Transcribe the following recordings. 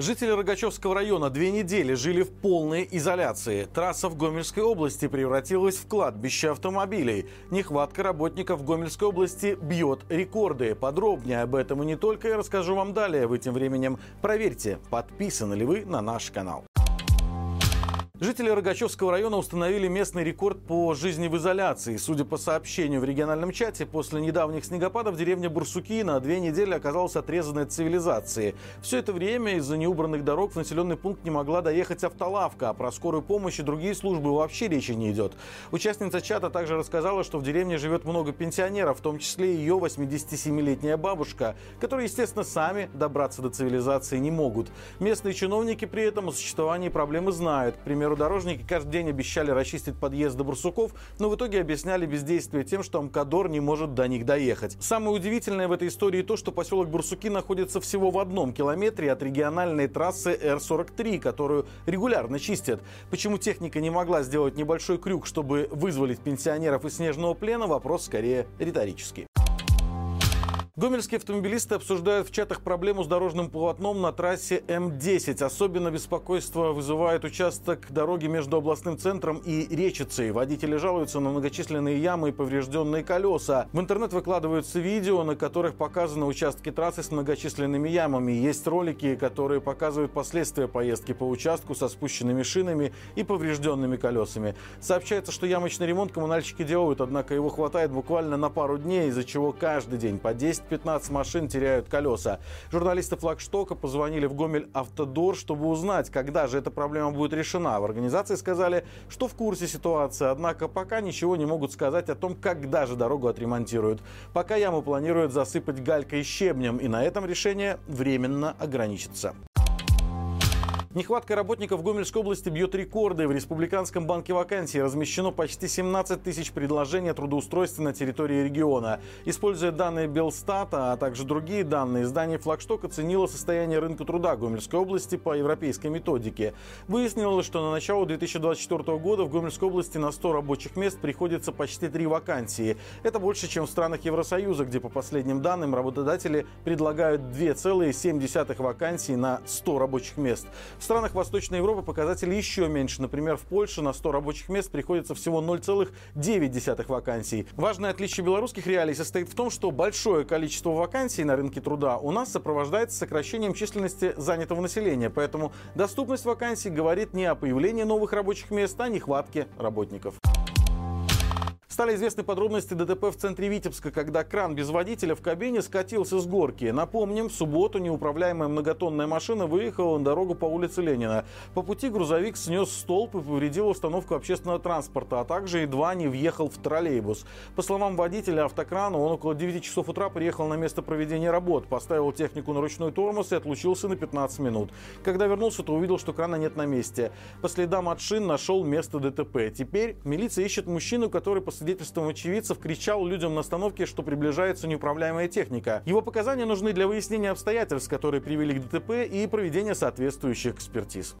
Жители Рогачевского района две недели жили в полной изоляции. Трасса в Гомельской области превратилась в кладбище автомобилей. Нехватка работников в Гомельской области бьет рекорды. Подробнее об этом и не только я расскажу вам далее. Вы тем временем проверьте, подписаны ли вы на наш канал. Жители Рогачевского района установили местный рекорд по жизни в изоляции. Судя по сообщению в региональном чате, после недавних снегопадов деревня Бурсуки на две недели оказалась отрезанной от цивилизации. Все это время из-за неубранных дорог в населенный пункт не могла доехать автолавка, а про скорую помощь и другие службы вообще речи не идет. Участница чата также рассказала, что в деревне живет много пенсионеров, в том числе ее 87-летняя бабушка, которые, естественно, сами добраться до цивилизации не могут. Местные чиновники при этом о существовании проблемы знают. К примеру, дорожники каждый день обещали расчистить подъезд до Бурсуков, но в итоге объясняли бездействие тем, что Амкадор не может до них доехать. Самое удивительное в этой истории то, что поселок Бурсуки находится всего в одном километре от региональной трассы Р-43, которую регулярно чистят. Почему техника не могла сделать небольшой крюк, чтобы вызволить пенсионеров из снежного плена, вопрос скорее риторический. Гомельские автомобилисты обсуждают в чатах проблему с дорожным полотном на трассе М10. Особенно беспокойство вызывает участок дороги между областным центром и Речицей. Водители жалуются на многочисленные ямы и поврежденные колеса. В интернет выкладываются видео, на которых показаны участки трассы с многочисленными ямами. Есть ролики, которые показывают последствия поездки по участку со спущенными шинами и поврежденными колесами. Сообщается, что ямочный ремонт коммунальщики делают, однако его хватает буквально на пару дней, из-за чего каждый день по 10 15 машин теряют колеса. Журналисты флагштока позвонили в Гомель Автодор, чтобы узнать, когда же эта проблема будет решена. В организации сказали, что в курсе ситуации, однако пока ничего не могут сказать о том, когда же дорогу отремонтируют. Пока яму планируют засыпать галькой и щебнем, и на этом решение временно ограничится. Нехватка работников Гомельской области бьет рекорды. В Республиканском банке вакансий размещено почти 17 тысяч предложений о трудоустройстве на территории региона. Используя данные Белстата, а также другие данные, издание «Флагшток» оценило состояние рынка труда Гомельской области по европейской методике. Выяснилось, что на начало 2024 года в Гомельской области на 100 рабочих мест приходится почти 3 вакансии. Это больше, чем в странах Евросоюза, где, по последним данным, работодатели предлагают 2,7 вакансий на 100 рабочих мест. В странах Восточной Европы показатели еще меньше. Например, в Польше на 100 рабочих мест приходится всего 0,9 вакансий. Важное отличие белорусских реалий состоит в том, что большое количество вакансий на рынке труда у нас сопровождается сокращением численности занятого населения. Поэтому доступность вакансий говорит не о появлении новых рабочих мест, а о нехватке работников. Стали известны подробности ДТП в центре Витебска, когда кран без водителя в кабине скатился с горки. Напомним, в субботу неуправляемая многотонная машина выехала на дорогу по улице Ленина. По пути грузовик снес столб и повредил установку общественного транспорта, а также едва не въехал в троллейбус. По словам водителя автокрана, он около 9 часов утра приехал на место проведения работ, поставил технику на ручной тормоз и отлучился на 15 минут. Когда вернулся, то увидел, что крана нет на месте. По следам от шин нашел место ДТП. Теперь милиция ищет мужчину, который по свидетельствам очевидцев кричал людям на остановке, что приближается неуправляемая техника. Его показания нужны для выяснения обстоятельств, которые привели к ДТП и проведения соответствующих экспертиз.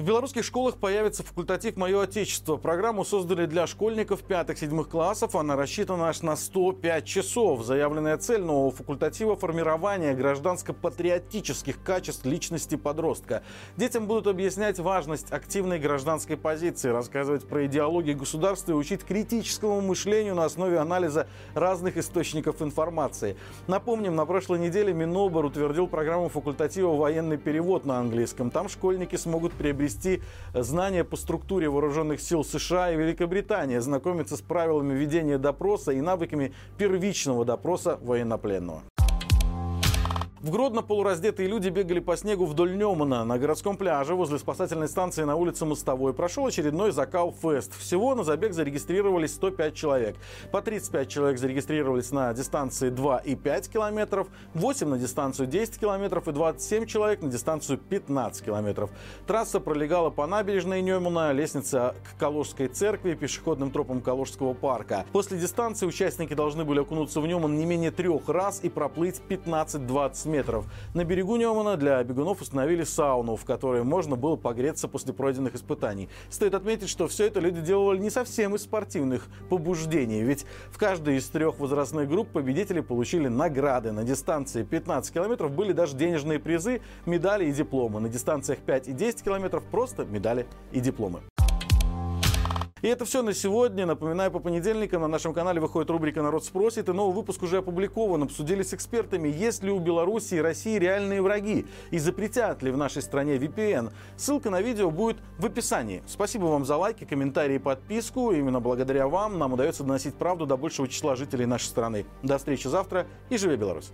В белорусских школах появится факультатив «Мое Отечество». Программу создали для школьников 5-7 классов. Она рассчитана аж на 105 часов. Заявленная цель нового факультатива – формирование гражданско-патриотических качеств личности подростка. Детям будут объяснять важность активной гражданской позиции, рассказывать про идеологию государства и учить критическому мышлению на основе анализа разных источников информации. Напомним, на прошлой неделе Минобор утвердил программу факультатива «Военный перевод» на английском. Там школьники смогут приобрести приобрести знания по структуре вооруженных сил США и Великобритании, знакомиться с правилами ведения допроса и навыками первичного допроса военнопленного. В Гродно полураздетые люди бегали по снегу вдоль Немана. На городском пляже возле спасательной станции на улице Мостовой прошел очередной закал-фест. Всего на забег зарегистрировались 105 человек. По 35 человек зарегистрировались на дистанции 2 и 5 километров, 8 на дистанцию 10 километров и 27 человек на дистанцию 15 километров. Трасса пролегала по набережной Немана, лестница к Калужской церкви, пешеходным тропам Калужского парка. После дистанции участники должны были окунуться в Неман не менее трех раз и проплыть 15-20 метров. На берегу Немана для бегунов установили сауну, в которой можно было погреться после пройденных испытаний. Стоит отметить, что все это люди делали не совсем из спортивных побуждений, ведь в каждой из трех возрастных групп победители получили награды. На дистанции 15 километров были даже денежные призы, медали и дипломы. На дистанциях 5 и 10 километров просто медали и дипломы. И это все на сегодня. Напоминаю, по понедельникам на нашем канале выходит рубрика «Народ спросит», и новый выпуск уже опубликован. Обсудили с экспертами, есть ли у Беларуси и России реальные враги, и запретят ли в нашей стране VPN. Ссылка на видео будет в описании. Спасибо вам за лайки, комментарии и подписку. Именно благодаря вам нам удается доносить правду до большего числа жителей нашей страны. До встречи завтра и живи Беларусь!